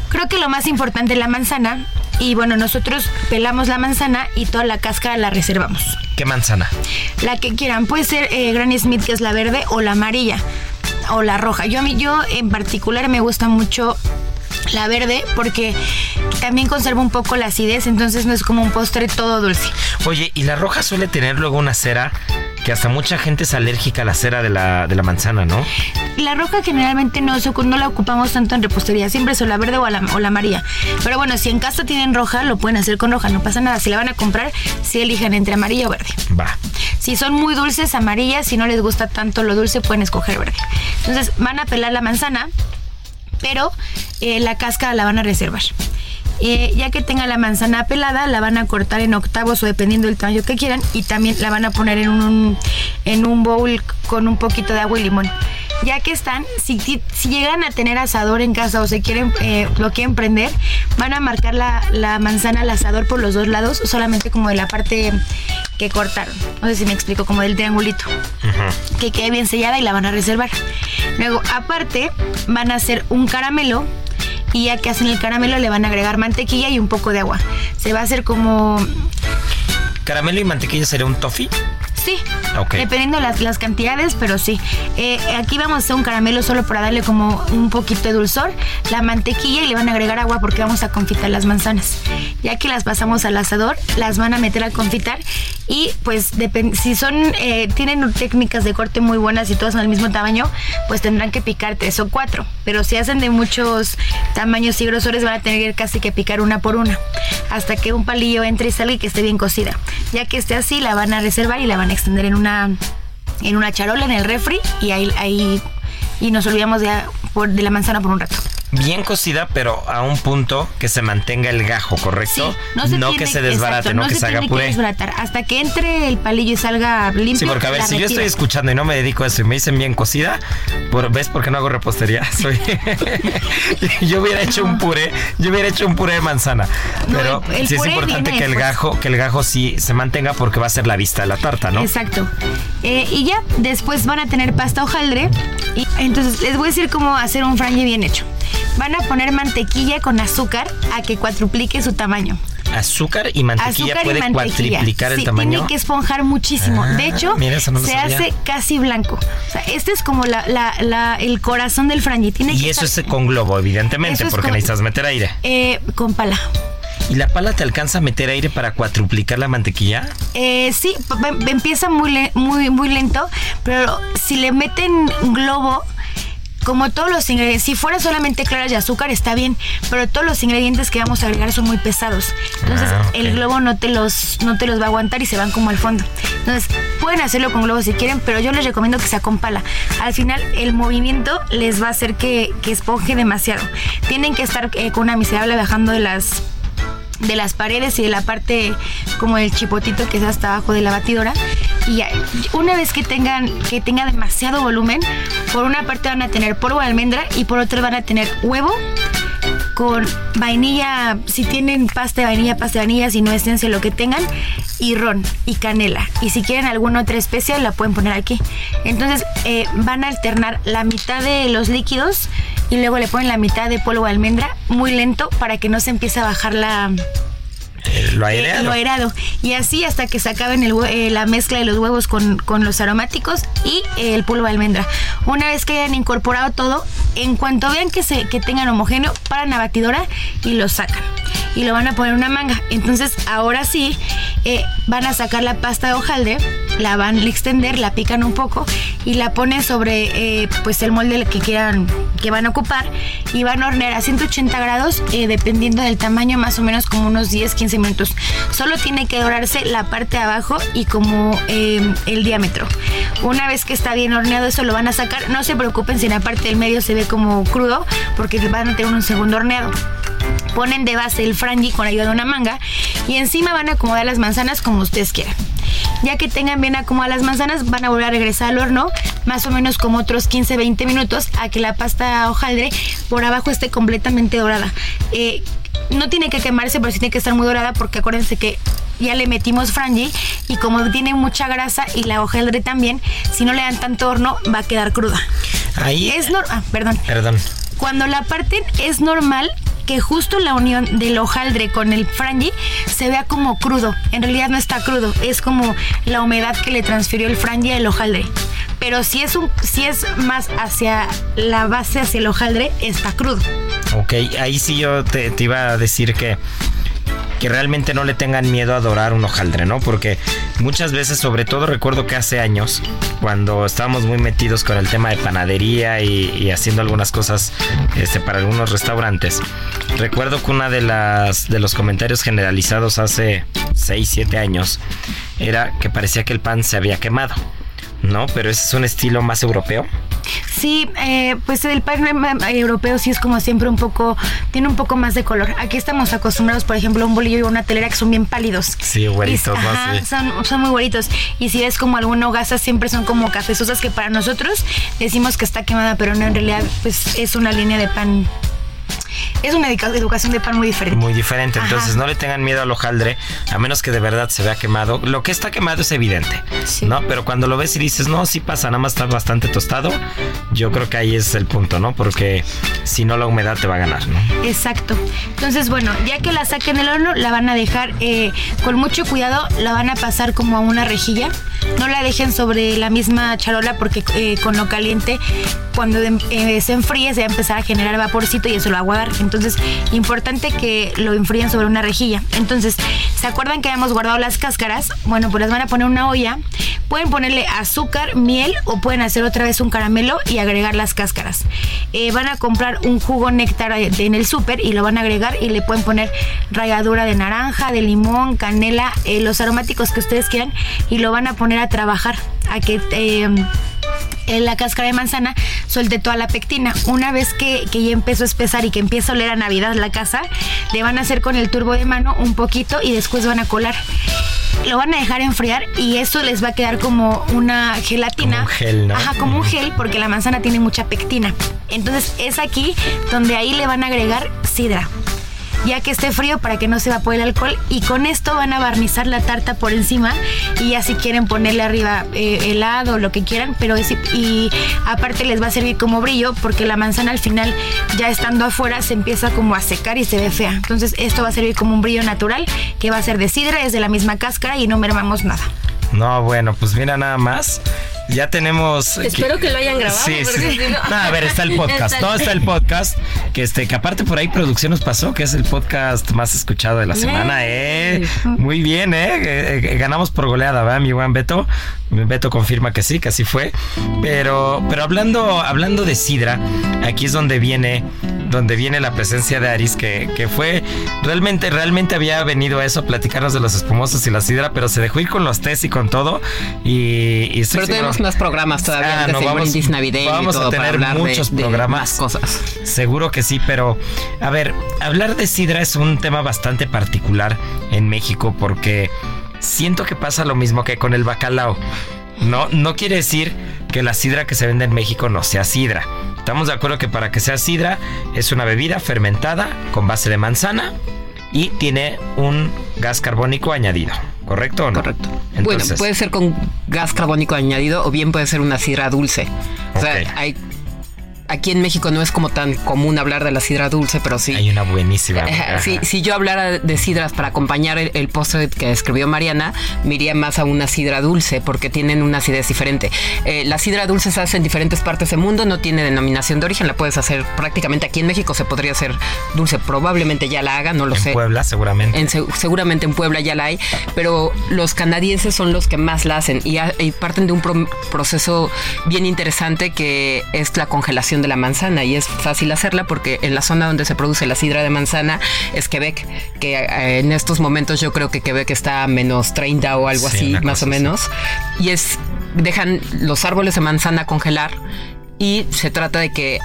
creo que lo más importante la manzana. Y bueno, nosotros pelamos la manzana y toda la cáscara la reservamos. ¿Qué manzana? La que quieran. Puede ser eh, Granny Smith, que es la verde, o la amarilla, o la roja. Yo, a mí, yo en particular me gusta mucho la verde porque también conserva un poco la acidez, entonces no es como un postre todo dulce. Oye, y la roja suele tener luego una cera que hasta mucha gente es alérgica a la cera de la, de la manzana, ¿no? La roja generalmente no, no la ocupamos tanto en repostería, siempre es o la verde o la, o la amarilla. Pero bueno, si en casa tienen roja, lo pueden hacer con roja, no pasa nada. Si la van a comprar, si elijan entre amarilla o verde. Va. Si son muy dulces, amarilla, si no les gusta tanto lo dulce, pueden escoger verde. Entonces van a pelar la manzana, pero eh, la cáscara la van a reservar. Eh, ya que tenga la manzana pelada, la van a cortar en octavos o dependiendo del tamaño que quieran y también la van a poner en un, en un bowl con un poquito de agua y limón. Ya que están, si, si llegan a tener asador en casa o se quieren, eh, lo quieren prender, van a marcar la, la, manzana al asador por los dos lados, solamente como de la parte que cortaron. No sé si me explico, como del triangulito. Que quede bien sellada y la van a reservar. Luego, aparte, van a hacer un caramelo y ya que hacen el caramelo le van a agregar mantequilla y un poco de agua. Se va a hacer como... ¿Caramelo y mantequilla sería un toffee? Sí, dependiendo las, las cantidades, pero sí. Eh, aquí vamos a hacer un caramelo solo para darle como un poquito de dulzor, la mantequilla y le van a agregar agua porque vamos a confitar las manzanas. Ya que las pasamos al asador, las van a meter a confitar y pues si son, eh, tienen técnicas de corte muy buenas y todas son del mismo tamaño, pues tendrán que picar tres o cuatro. Pero si hacen de muchos tamaños y grosores van a tener casi que picar una por una hasta que un palillo entre y salga y que esté bien cocida. Ya que esté así, la van a reservar y la van a extender en una en una charola en el refri y ahí, ahí y nos olvidamos de, de la manzana por un rato bien cocida, pero a un punto que se mantenga el gajo, ¿correcto? no, que se desbarate, no, que se, haga puré. hasta que entre el palillo y salga limpio. Sí, porque a ver, si yo estoy escuchando y no me dedico a eso y me dicen bien cocida, ¿ves por qué no hago repostería? Soy yo hubiera hecho un puré, yo hubiera hecho un puré de manzana. Pero sí es importante que el gajo, que el gajo sí se mantenga porque va a ser la vista de la tarta, ¿no? Exacto. Eh, y ya, después van a tener pasta hojaldre. Y entonces les voy a decir cómo hacer un frangie bien hecho. Van a poner mantequilla con azúcar a que cuatruplique su tamaño. Azúcar y mantequilla puede cuatriplicar el tamaño. Tiene que esponjar muchísimo. de ah, hecho, se hace casi blanco. O sea, este es como la, el corazón del frangi. y eso es con globo, evidentemente, porque necesitas meter aire. Eh, con pala. ¿Y la pala te alcanza a meter aire para cuatriplicar la mantequilla? Eh, sí, empieza muy, muy, muy lento, pero si le meten globo, como todos los ingredientes, si fuera solamente claras y azúcar está bien, pero todos los ingredientes que vamos a agregar son muy pesados. Entonces ah, el globo no te los no te los va a aguantar y se van como al fondo. Entonces pueden hacerlo con globo si quieren, pero yo les recomiendo que sea con pala. Al final el movimiento les va a hacer que, que esponje demasiado. Tienen que estar eh, con una miserable bajando de las de las paredes y de la parte como el chipotito que es hasta abajo de la batidora. Y una vez que tengan, que tenga demasiado volumen, por una parte van a tener polvo de almendra y por otra van a tener huevo con vainilla, si tienen pasta de vainilla, pasta de vainilla, si no esencia, lo que tengan, y ron y canela. Y si quieren alguna otra especia, la pueden poner aquí. Entonces eh, van a alternar la mitad de los líquidos y luego le ponen la mitad de polvo de almendra muy lento para que no se empiece a bajar la, Eh, lo aireado. lo aerado. Y así hasta que se acaben el eh, la mezcla de los huevos con, con los aromáticos y eh, el polvo de almendra. Una vez que hayan incorporado todo, en cuanto vean que, se, que tengan homogéneo, paran a batidora y lo sacan. Y lo van a poner en una manga. Entonces, ahora sí, eh, van a sacar la pasta de hojaldre, la van a extender, la pican un poco y la ponen sobre eh, pues el molde que quieran, que van a ocupar y van a hornear a 180 grados, eh, dependiendo del tamaño, más o menos como unos 10, 15 minutos. Solo tiene que dorarse la parte de abajo y como eh, el diámetro. Una vez que está bien horneado, eso lo van a sacar. No se preocupen si en la parte del medio se ve como crudo, porque van a tener un segundo horneado ponen de base el frangi con ayuda de una manga y encima van a acomodar las manzanas como ustedes quieran. Ya que tengan bien acomodadas las manzanas, van a volver a regresar al horno, más o menos como otros 15-20 minutos, a que la pasta hojaldre por abajo esté completamente dorada. Eh, no tiene que quemarse, pero sí tiene que estar muy dorada, porque acuérdense que ya le metimos frangi y como tiene mucha grasa y la hojaldre también, si no le dan tanto horno, va a quedar cruda. Ahí. Es normal, perdón. Perdón. Cuando la parten es normal justo la unión del hojaldre con el frangi se vea como crudo. En realidad no está crudo, es como la humedad que le transfirió el frangi al hojaldre. Pero si es un si es más hacia la base hacia el hojaldre está crudo. Ok, ahí sí yo te iba a decir que, que realmente no le tengan miedo a adorar un hojaldre, ¿no? Porque muchas veces, sobre todo recuerdo que hace años, cuando estábamos muy metidos con el tema de panadería y, y haciendo algunas cosas este, para algunos restaurantes, recuerdo que una de las de los comentarios generalizados hace 6, 7 años era que parecía que el pan se había quemado. ¿No? Pero ese es un estilo más europeo. Sí, eh, pues el pan eh, europeo sí es como siempre un poco, tiene un poco más de color. Aquí estamos acostumbrados, por ejemplo, a un bolillo y una telera que son bien pálidos. Sí, güeritos, ¿no? ajá, Sí. son, son muy güeritos. Y si ves como alguna hogaza, siempre son como cafezosas que para nosotros decimos que está quemada, pero no, en realidad pues es una línea de pan. Es una educa- educación de pan muy diferente. Muy diferente. Entonces Ajá. no le tengan miedo al hojaldre, a menos que de verdad se vea quemado. Lo que está quemado es evidente, Sí. ¿no? Pero cuando lo ves y dices, no, sí pasa, nada más está bastante tostado, yo creo que ahí es el punto, ¿no? Porque si no, la humedad te va a ganar, ¿no? Exacto. Entonces, bueno, ya que la saquen del horno, la van a dejar eh, con mucho cuidado, la van a pasar como a una rejilla. No la dejen sobre la misma charola porque eh, con lo caliente, cuando eh, se enfríe, se va a empezar a generar vaporcito y eso lo va Entonces, importante que lo enfríen sobre una rejilla. Entonces, ¿se acuerdan que habíamos guardado las cáscaras? Bueno, pues las van a poner en una olla. Pueden ponerle azúcar, miel o pueden hacer otra vez un caramelo y agregar las cáscaras. Eh, van a comprar un jugo néctar en el súper y lo van a agregar y le pueden poner ralladura de naranja, de limón, canela, eh, los aromáticos que ustedes quieran y lo van a poner a trabajar a que eh, en la cáscara de manzana suelte toda la pectina. Una vez que, que ya empezó a espesar y que empieza a oler a Navidad la casa, le van a hacer con el turbo de mano un poquito y después van a colar. Lo van a dejar enfriar y eso les va a quedar como una gelatina. Como un gel, ¿no? Ajá, como un gel porque la manzana tiene mucha pectina. Entonces es aquí donde ahí le van a agregar sidra ya que esté frío para que no se evapore el alcohol. Y con esto van a barnizar la tarta por encima. Y ya si quieren ponerle arriba eh, helado o lo que quieran. Pero y aparte les va a servir como brillo porque la manzana al final ya estando afuera se empieza como a secar y se ve fea. Entonces esto va a servir como un brillo natural que va a ser de sidra es de la misma cáscara y no mermamos nada. No, bueno, pues mira nada más. Ya tenemos. Espero que lo hayan grabado, Sí, porque sí. si no- No, a ver, está el podcast. Todo está el podcast. Que este, que aparte por ahí producción nos pasó, que es el podcast más escuchado de la semana, eh. Muy bien, eh. Eh, eh, Ganamos por goleada, ¿verdad, mi buen Beto? Beto confirma que sí, que así fue. Pero, pero hablando, hablando de Sidra, aquí es donde viene donde viene la presencia de Aris, que, que fue realmente, realmente había venido a eso, a platicarnos de los espumosos y la sidra, pero se dejó ir con los tés y con todo. Y, y Pero tenemos más programas todavía Ah, no, vamos- y vamos a todo para tener de- muchos de programas. más cosas. Seguro que sí, pero a ver, hablar de sidra es un tema bastante particular en México porque siento que pasa lo mismo que con el bacalao. No, no quiere decir que la sidra que se vende en México no sea sidra. Estamos de acuerdo que para que sea sidra es una bebida fermentada con base de manzana y tiene un gas carbónico añadido, ¿correcto o no? Correcto. Entonces, bueno, puede ser con gas carbónico añadido o bien puede ser una sidra dulce. O sea, hay aquí en México no es como tan común hablar de la sidra dulce, pero sí. Hay una buenísima. Sí, si yo hablara de sidras para acompañar el, el postre que escribió Mariana, me iría más a una sidra dulce porque tienen una acidez diferente. Eh, la sidra dulce se hace en diferentes partes del mundo, no tiene denominación de origen, la puedes hacer prácticamente aquí en México se podría hacer dulce, probablemente ya la haga, no lo en sé. Puebla, seguramente. En, seguramente en Puebla ya la hay, pero los canadienses son los que más la hacen y, y parten de un pro, proceso bien interesante que es la congelación de la manzana y es fácil hacerla porque en la zona donde se produce la sidra de manzana es Quebec, que eh, en estos momentos yo creo que Quebec está a menos 30 o algo Sí, así, más o menos. Y es, dejan los árboles de manzana congelar y se trata de que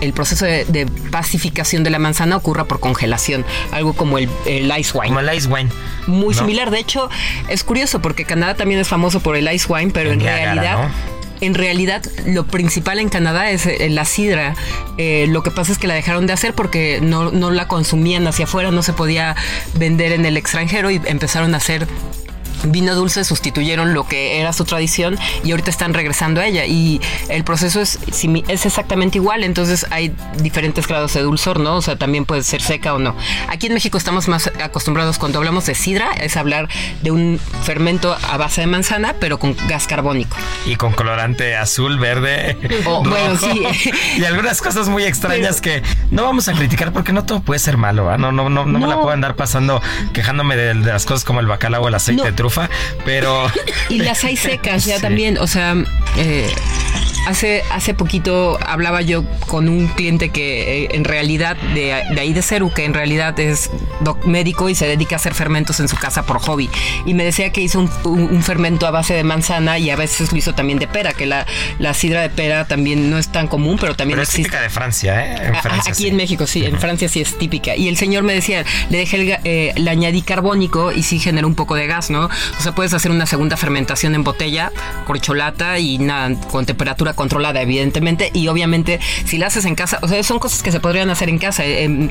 el proceso de, de pacificación de la manzana ocurra por congelación, algo como el, el ice wine. Como el ice wine. Muy ¿no? similar, de hecho, es curioso porque Canadá también es famoso por el ice wine, pero En realidad... ¿no? En realidad, lo principal en Canadá es eh, la sidra. Eh, lo que pasa es que la dejaron de hacer porque no, no la consumían hacia afuera, no se podía vender en el extranjero y empezaron a hacer vino dulce, sustituyeron lo que era su tradición y ahorita están regresando a ella. Y el proceso es, es exactamente igual, entonces hay diferentes grados de dulzor, ¿no? O sea, también puede ser seca o no. Aquí en México estamos más acostumbrados cuando hablamos de sidra, es hablar de un fermento a base de manzana, pero con gas carbónico. Y con colorante azul, verde. Oh, bueno, sí. Y algunas cosas muy extrañas que no vamos a criticar porque no todo puede ser malo. ¿ah? No, no, no, no, me la puedo andar pasando quejándome de, de las cosas como el bacalao o el aceite No. de trufa, pero. Y las hay secas ya Sí. también, o sea, eh, hace, hace poquito hablaba yo con un cliente que eh, en realidad, de, de ahí de Ceru, que en realidad es doc- médico y se dedica a hacer fermentos en su casa por hobby. Y me decía que hizo un, un- un fermento a base de manzana y a veces lo hizo también de pera, que la, la sidra de pera también no es tan común, pero también Pero es existe. típica de Francia, ¿eh? En Francia. Aquí sí. en México, sí, en Francia sí es típica. Y el señor me decía, le dejé el, eh, le añadí carbónico y sí generó un poco de gas, ¿no? O sea, puedes hacer una segunda fermentación en botella, corcholata y nada, con temperatura controlada, evidentemente. Y obviamente, si la haces en casa, o sea, son cosas que se podrían hacer en casa. Eh, em,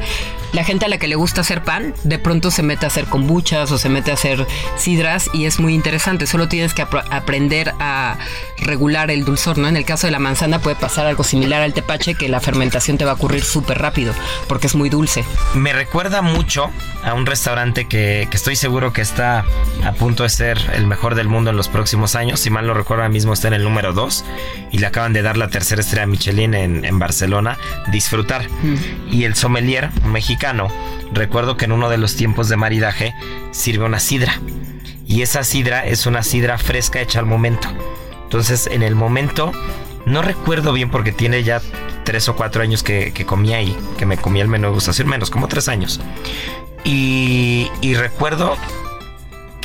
la gente a la que le gusta hacer pan, de pronto se mete a hacer kombuchas o se mete a hacer sidras y es muy interesante. Solo tienes que apr- aprender a regular el dulzor, ¿no? En el caso de la manzana puede pasar algo similar al tepache, que la fermentación te va a ocurrir súper rápido, porque es muy dulce. Me recuerda mucho a un restaurante que, estoy seguro que está a punto de ser el mejor del mundo en los próximos años. Si mal no recuerdo, ahora mismo está en el número 2 y le acaban de dar la tercera estrella Michelin en, en Barcelona. Disfrutar. Y el sommelier mexicano, recuerdo que en uno de los tiempos de maridaje sirve una sidra. Y esa sidra es una sidra fresca hecha al momento. Entonces, en el momento, no recuerdo bien porque tiene ya tres o cuatro años que, que comí ahí, que me comí el menú de gustación, menos, como tres años. Y, y recuerdo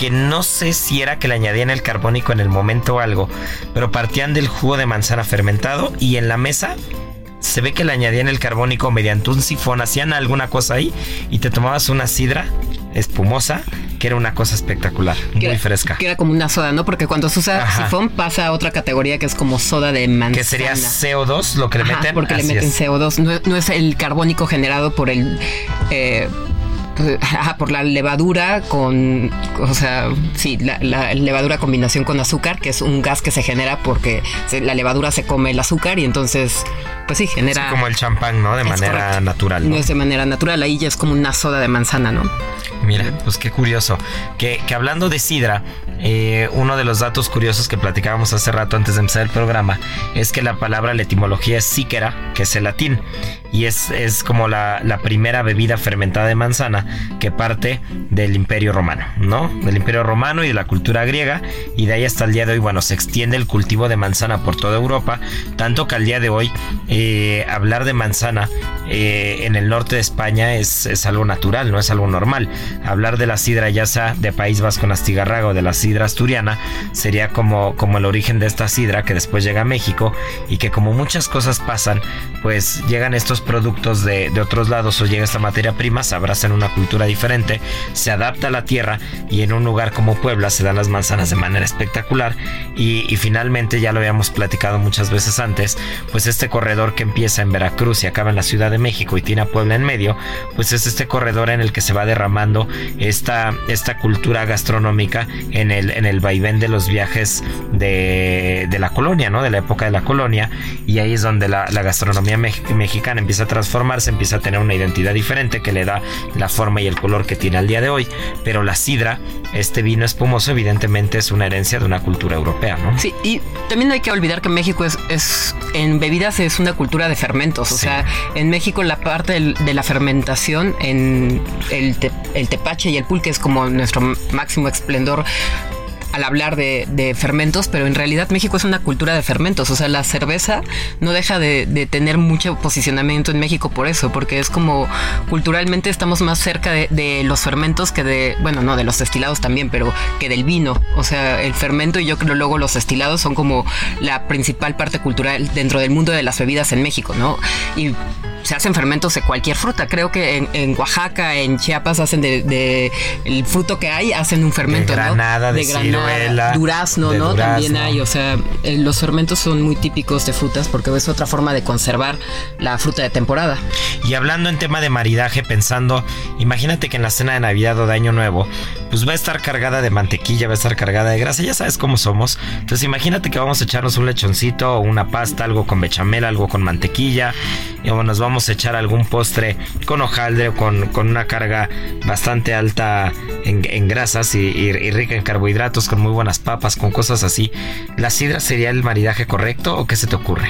que no sé si era que le añadían el carbónico en el momento o algo, pero partían del jugo de manzana fermentado y en la mesa se ve que le añadían el carbónico mediante un sifón, hacían alguna cosa ahí y te tomabas una sidra espumosa que era una cosa espectacular, Que muy era- fresca. Que era como una soda, ¿no? Porque cuando se usa Ajá. sifón pasa a otra categoría que es como soda de manzana. Que sería CO2 lo que le Ajá, meten. porque le meten es. CO2. No, no es el carbónico generado por el. eh, ajá, por la levadura con, o sea, sí, la, la levadura combinación con azúcar, que es un gas que se genera porque se- la levadura se come el azúcar y entonces, pues sí, genera... Sí, como el champán, ¿no? De Es manera correcto. natural. No ¿no? es de manera natural, ahí ya es como una soda de manzana, ¿no? Mira, pues qué curioso. Que, que hablando de sidra, eh, uno de los datos curiosos que platicábamos hace rato antes de empezar el programa es que la palabra, la etimología es síquera, que es el latín, y es, es como la, la primera bebida fermentada de manzana que parte del Imperio Romano, ¿no? Del Imperio Romano y de la cultura griega, y de ahí hasta el día de hoy, bueno, se extiende el cultivo de manzana por toda Europa, tanto que al día de hoy eh, hablar de manzana eh, en el norte de España es, es algo natural, no es algo normal. Hablar de la sidra ya sea de País Vasco en Astigarraga o de la sidra asturiana sería como, como el origen de esta sidra que después llega a México y que como muchas cosas pasan, pues llegan estos productos de, de otros lados o llega esta materia prima, se abraza en una cultura diferente, se adapta a la tierra y en un lugar como Puebla se dan las manzanas de manera espectacular y, y finalmente ya lo habíamos platicado muchas veces antes, pues este corredor que empieza en Veracruz y acaba en la Ciudad de México y tiene a Puebla en medio, pues es este corredor en el que se va derramando esta, esta cultura gastronómica en el, en el vaivén de los viajes de, de la colonia, ¿no? De la época de la colonia. Y ahí es donde la, la gastronomía mexicana empieza a transformarse, empieza a tener una identidad diferente que le da la forma y el color que tiene al día de hoy. Pero la sidra, este vino espumoso, evidentemente es una herencia de una cultura europea, ¿no? Sí, y también no hay que olvidar que México es, es en bebidas es una cultura de fermentos. O sea, en México la parte de la fermentación en el, el tepache y el pulque es como nuestro máximo esplendor al hablar de, fermentos, pero en realidad México es una cultura de fermentos. O sea, la cerveza no deja de, tener mucho posicionamiento en México por eso, porque es como culturalmente estamos más cerca de, los fermentos que de, bueno, no, de los destilados también, pero que del vino. O sea, el fermento y yo creo luego los destilados son como la principal parte cultural dentro del mundo de las bebidas en México, ¿no? Y se hacen fermentos de cualquier fruta. Creo que en, Oaxaca, en Chiapas, hacen de, el fruto que hay, hacen un fermento. De granada, de, granada, durazno, ¿no? También hay. O sea, eh, los fermentos son muy típicos de frutas porque es otra forma de conservar la fruta de temporada. Y hablando en tema de maridaje, pensando, imagínate que en la cena de Navidad o de Año Nuevo, pues va a estar cargada de mantequilla, va a estar cargada de grasa, ya sabes cómo somos. Entonces imagínate que vamos a echarnos un lechoncito o una pasta, algo con bechamel, algo con mantequilla, y nos vamos a echar algún postre con hojaldre o con, una carga bastante alta en, grasas y, rica en carbohidratos, muy buenas papas, con cosas así. ¿La sidra sería el maridaje correcto o qué se te ocurre?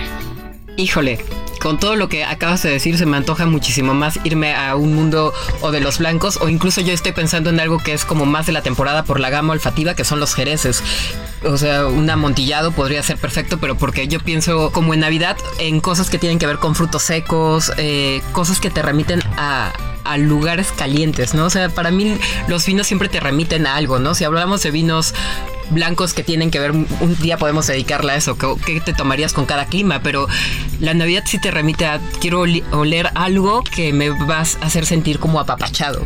Híjole, con todo lo que acabas de decir, se me antoja muchísimo más irme a un mundo o de los blancos, o incluso yo estoy pensando en algo que es como más de la temporada por la gama olfativa, que son los jereces o sea, un amontillado podría ser perfecto, pero porque yo pienso como en Navidad en cosas que tienen que ver con frutos secos, eh, cosas que te remiten a, lugares calientes, ¿no? O sea, para mí los vinos siempre te remiten a algo, ¿no? Si hablamos de vinos blancos que tienen que ver, un día podemos dedicarle a eso, ¿qué, te tomarías con cada clima? Pero la Navidad sí te remite a, quiero oler algo que me vas a hacer sentir como apapachado.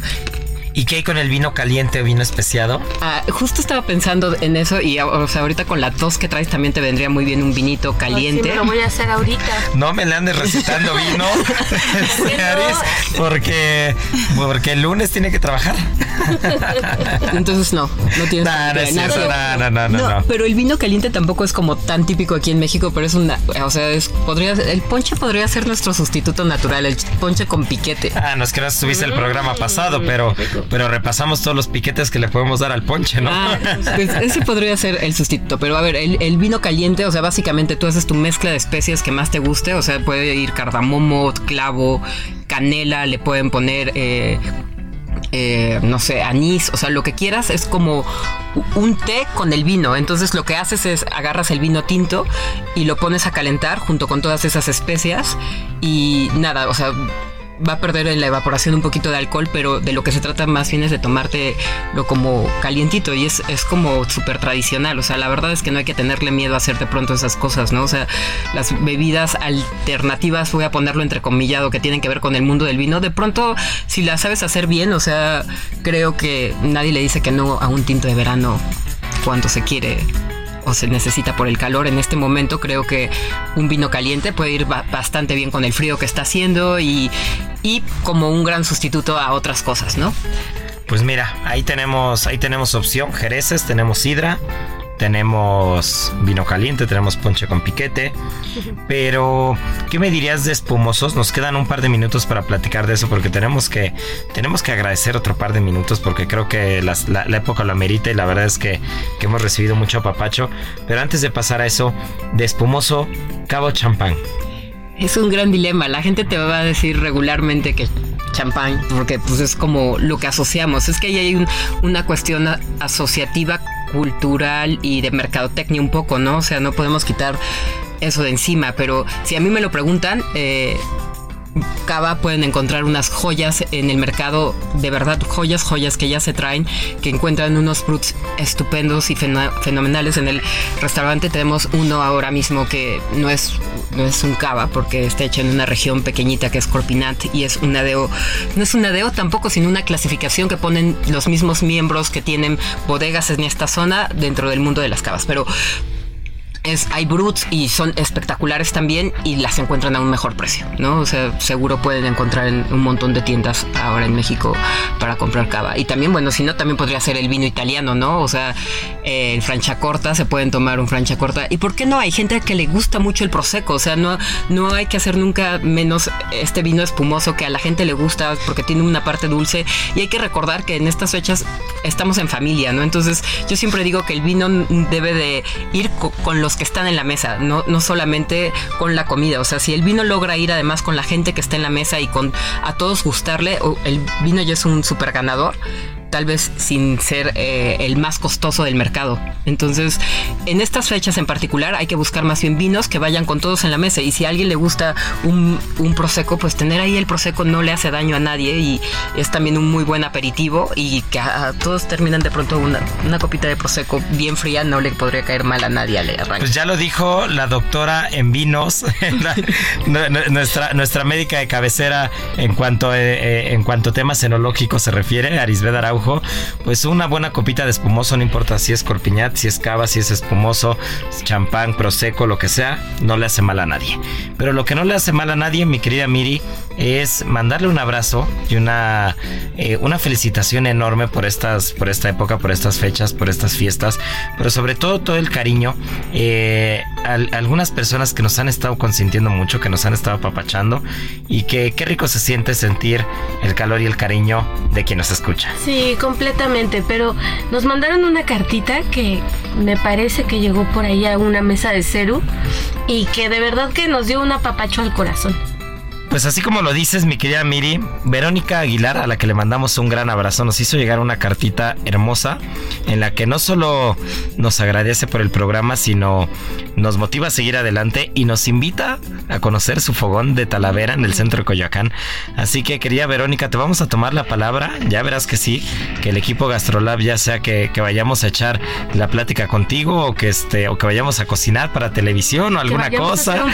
¿Y qué hay con el vino caliente o vino especiado? Ah, justo estaba pensando en eso y o sea, ahorita con la tos que traes también te vendría muy bien un vinito caliente. lo voy a hacer ahorita. No me le andes recetando vino, porque, porque el lunes tiene que trabajar. Entonces no, no tienes no, no, no, no, Pero el vino caliente tampoco es como tan típico aquí en México, pero es una, o sea, es, podría, el ponche podría ser nuestro sustituto natural, el ponche con piquete. Ah, no es que no estuviste el programa pasado, pero pero repasamos todos los piquetes que le podemos dar al ponche, ¿no? Ah, pues ese podría ser el sustituto. Pero a ver, el, vino caliente, o sea, básicamente tú haces tu mezcla de especias que más te guste. O sea, puede ir cardamomo, clavo, canela, le pueden poner. Eh, eh, no sé, anís, o sea, lo que quieras es como un té con el vino. Entonces lo que haces es agarras el vino tinto y lo pones a calentar junto con todas esas especias y nada, o sea, va a perder en la evaporación un poquito de alcohol, pero de lo que se trata más bien es de tomarte lo como calientito y es, es como súper tradicional. O sea, la verdad es que no hay que tenerle miedo a hacer de pronto esas cosas, ¿no? O sea, las bebidas alternativas, voy a ponerlo entrecomillado, que tienen que ver con el mundo del vino, de pronto, si las sabes hacer bien, o sea, creo que nadie le dice que no a un tinto de verano cuando se quiere se necesita por el calor. En este momento creo que un vino caliente puede ir bastante bien con el frío que está haciendo y, y como un gran sustituto a otras cosas, ¿no? Pues mira, ahí tenemos, ahí tenemos opción, jereces, tenemos sidra, tenemos vino caliente, tenemos ponche con piquete. Pero, ¿qué me dirías de espumosos? Nos quedan un par de minutos para platicar de eso porque tenemos que, tenemos que agradecer otro par de minutos porque creo que la, época lo amerita y la verdad es que, que hemos recibido mucho apapacho. Pero antes de pasar a eso, de espumoso, cabo champán. Es un gran dilema. La gente te va a decir regularmente que champán, porque pues es como lo que asociamos. Es que ahí hay una cuestión asociativa cultural y de mercadotecnia un poco, ¿no? O sea, no podemos quitar eso de encima, pero si a mí me lo preguntan, eh, Cava pueden encontrar unas joyas en el mercado, de verdad, joyas, joyas que ya se traen, que encuentran unos fruits estupendos y fenomenales. En el restaurante tenemos uno ahora mismo que no es, no es un cava porque está hecho en una región pequeñita que es Corpinat y es un adeo, no es un adeo tampoco, sino una clasificación que ponen los mismos miembros que tienen bodegas en esta zona dentro del mundo de las cavas. Pero es hay brutes y son espectaculares también y las encuentran a un mejor precio, ¿no? O sea, seguro pueden encontrar en un montón de tiendas ahora en México para comprar cava. Y también, bueno, si no, también podría ser el vino italiano, ¿no? O sea, eh, en francha corta se pueden tomar un francha corta. ¿Y por qué no? Hay gente que le gusta mucho el prosecco, o sea, no, no hay que hacer nunca menos este vino espumoso que a la gente le gusta porque tiene una parte dulce y hay que recordar que en estas fechas estamos en familia, ¿no? Entonces, yo siempre digo que el vino debe de ir con los que están en la mesa, no, no solamente con la comida. O sea, si el vino logra ir además con la gente que está en la mesa y con a todos gustarle, el vino ya es un super ganador tal vez sin ser eh, el más costoso del mercado. Entonces, en estas fechas en particular hay que buscar más bien vinos que vayan con todos en la mesa. Y si a alguien le gusta un, un prosecco, pues tener ahí el prosecco no le hace daño a nadie y es también un muy buen aperitivo y que a, todos terminan de pronto una, una, copita de prosecco bien fría no le podría caer mal a nadie al arranque. Pues ya lo dijo la doctora en vinos, nuestra, nuestra médica de cabecera en cuanto, eh, eh, en cuanto a temas enológicos se refiere, Arisbeth Pues una buena copita de espumoso, no importa si es corpiñat, si es cava, si es espumoso, champán, prosecco, lo que sea, no le hace mal a nadie. Pero lo que no le hace mal a nadie, mi querida Miri, es mandarle un abrazo y una, eh, una felicitación enorme por estas, por esta época, por estas fechas, por estas fiestas, pero sobre todo todo el cariño eh, a, algunas personas que nos han estado consintiendo mucho, que nos han estado apapachando y que qué rico se siente sentir el calor y el cariño de quien nos escucha. Sí, completamente, pero nos mandaron una cartita que me parece que llegó por ahí a una mesa de Ceru y que de verdad que nos dio un apapacho al corazón. Pues así como lo dices, mi querida Miri, Verónica Aguilar, a la que le mandamos un gran abrazo, nos hizo llegar una cartita hermosa en la que no solo nos agradece por el programa, sino nos motiva a seguir adelante y nos invita a conocer su fogón de Talavera en el centro de Coyoacán. Así que, querida Verónica, te vamos a tomar la palabra. Ya verás que sí, que el equipo Gastrolab, ya sea que, vayamos a echar la plática contigo o que, este, o que vayamos a cocinar para televisión o alguna cosa.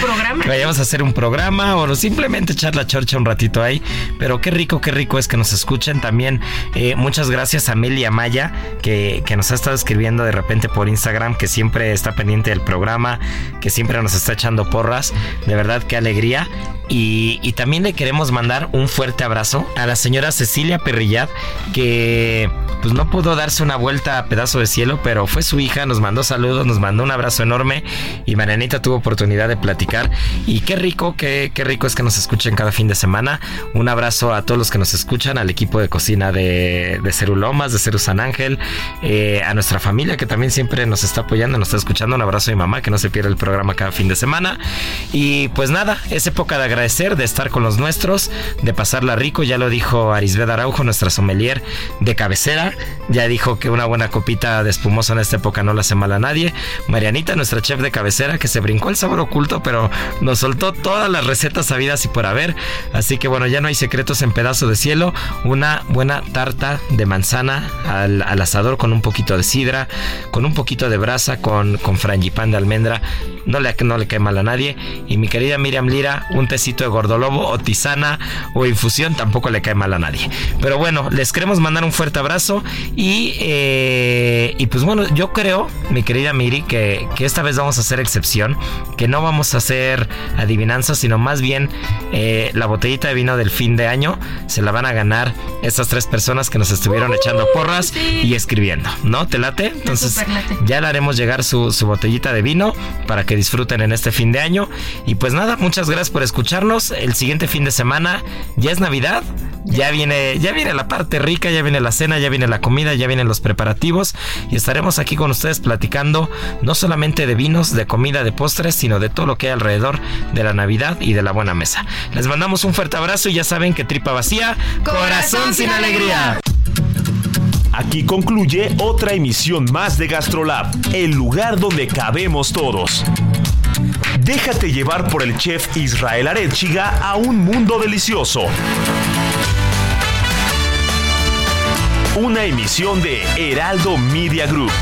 Que vayamos a hacer un programa o simplemente echar la chorcha un ratito ahí. Pero qué rico, qué rico es que nos escuchen. También eh, muchas gracias a Melia Maya, que, que nos ha estado escribiendo de repente por Instagram, que siempre está pendiente del programa, que siempre nos está echando porras. De verdad, qué alegría. Y, también le queremos mandar un fuerte abrazo a la señora Cecilia Perrillat, que pues no pudo darse una vuelta a pedazo de cielo, pero fue su hija, nos mandó saludos, nos mandó un abrazo enorme y Marianita tuvo oportunidad de platicar. Y qué rico, qué, qué rico es que nos escuchen cada fin de semana. Un abrazo a todos los que nos escuchan, al equipo de cocina de, de Cerulomas, de Ceru San Ángel, eh, a nuestra familia que también siempre nos está apoyando, nos está escuchando. Un abrazo a mi mamá, que no se pierda el programa cada fin de semana. Y pues nada, es época de agradecer, de estar con los nuestros, de pasarla rico. Ya lo dijo Arisbeth Araujo, nuestra sommelier de cabecera. Ya dijo que una buena copita de espumoso en esta época no le hace mal a nadie. Marianita, nuestra chef de cabecera, que se brincó el sabor oculto, pero nos soltó todas las recetas sabidas y por haber. Así que bueno, ya no hay secretos en pedazo de cielo. Una buena tarta de manzana al, asador con un poquito de sidra, con un poquito de brasa, con, con frangipán de almendra. No le, no le cae mal a nadie. Y mi querida Miriam Lira, un tecito de gordolobo o tisana o infusión tampoco le cae mal a nadie. Pero bueno, les queremos mandar un fuerte abrazo y, eh, y pues bueno, yo creo, mi querida Miri, que, que, esta vez vamos a hacer excepción, que no vamos a hacer adivinanzas, sino más bien eh, la botellita de vino del fin de año se la van a ganar estas tres personas que nos estuvieron echando porras y escribiendo, ¿no? ¿Te late? Entonces ya le haremos llegar su, su botellita de vino para que disfruten en este fin de año. Y pues nada, muchas gracias por El siguiente fin de semana ya es Navidad. Ya viene, ya viene la parte rica, ya viene la cena, ya viene la comida, ya vienen los preparativos y estaremos aquí con ustedes platicando no solamente de vinos, de comida, de postres, sino de todo lo que hay alrededor de la Navidad y de la buena mesa. Les mandamos un fuerte abrazo y ya saben que tripa vacía, corazón, sin alegría. Aquí concluye otra emisión más de Gastrolab, el lugar donde cabemos todos. Déjate llevar por el chef Israel Arechiga a un mundo delicioso. Una emisión de Heraldo Media Group.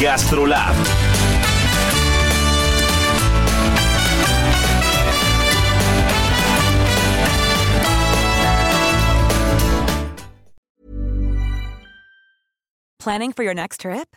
Gastrolab. Planning for your next trip?